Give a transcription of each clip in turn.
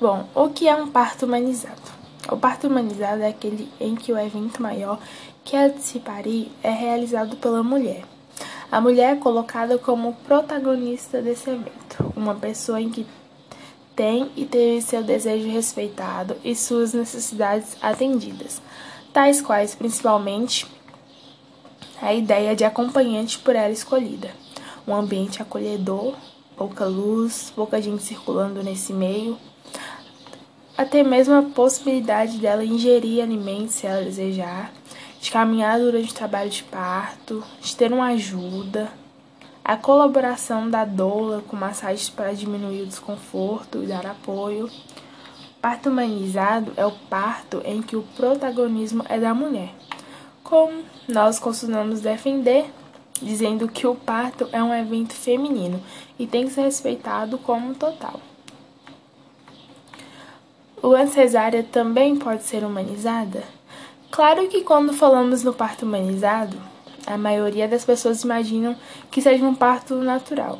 Bom, o que é um parto humanizado? O parto humanizado é aquele em que o evento maior que é de se parir é realizado pela mulher. A mulher é colocada como protagonista desse evento, uma pessoa em que tem e teve seu desejo respeitado e suas necessidades atendidas, tais quais principalmente a ideia de acompanhante por ela escolhida, um ambiente acolhedor, pouca luz, pouca gente circulando nesse meio até mesmo a possibilidade dela ingerir alimentos se ela desejar, de caminhar durante o trabalho de parto, de ter uma ajuda, a colaboração da doula com massagens para diminuir o desconforto e dar apoio. Parto humanizado é o parto em que o protagonismo é da mulher. Como nós costumamos defender, dizendo que o parto é um evento feminino e tem que ser respeitado como total. O cesárea também pode ser humanizada? Claro que quando falamos no parto humanizado, a maioria das pessoas imaginam que seja um parto natural.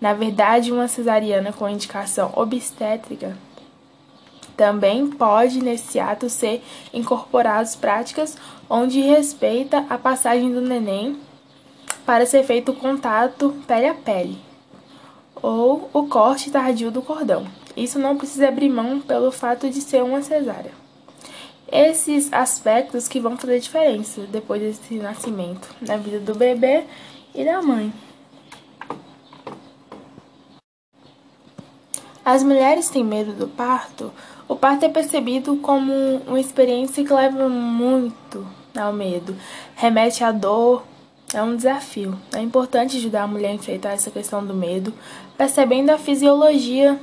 Na verdade, uma cesariana com indicação obstétrica também pode, nesse ato, ser incorporadas práticas onde respeita a passagem do neném para ser feito contato pele a pele ou o corte tardio do cordão. Isso não precisa abrir mão pelo fato de ser uma cesárea. Esses aspectos que vão fazer diferença depois desse nascimento na vida do bebê e da mãe. As mulheres têm medo do parto. O parto é percebido como uma experiência que leva muito ao medo, remete à dor, é um desafio. É importante ajudar a mulher a enfrentar essa questão do medo, percebendo a fisiologia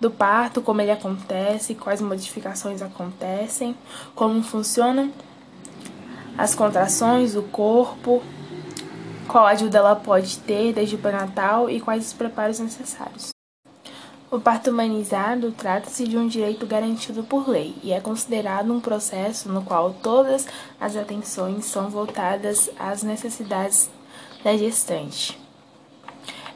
do parto, como ele acontece, quais modificações acontecem, como funcionam as contrações, o corpo, qual ajuda ela pode ter desde o pré-natal e quais os preparos necessários. O parto humanizado trata-se de um direito garantido por lei e é considerado um processo no qual todas as atenções são voltadas às necessidades da gestante.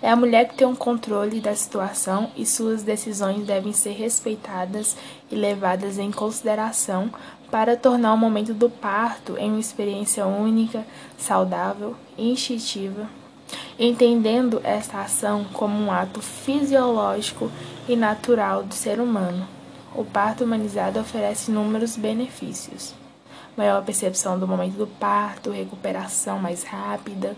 É a mulher que tem o um controle da situação e suas decisões devem ser respeitadas e levadas em consideração para tornar o momento do parto em uma experiência única, saudável e instintiva entendendo esta ação como um ato fisiológico e natural do ser humano. O parto humanizado oferece inúmeros benefícios. Maior percepção do momento do parto, recuperação mais rápida,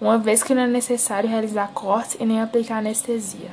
uma vez que não é necessário realizar cortes e nem aplicar anestesia.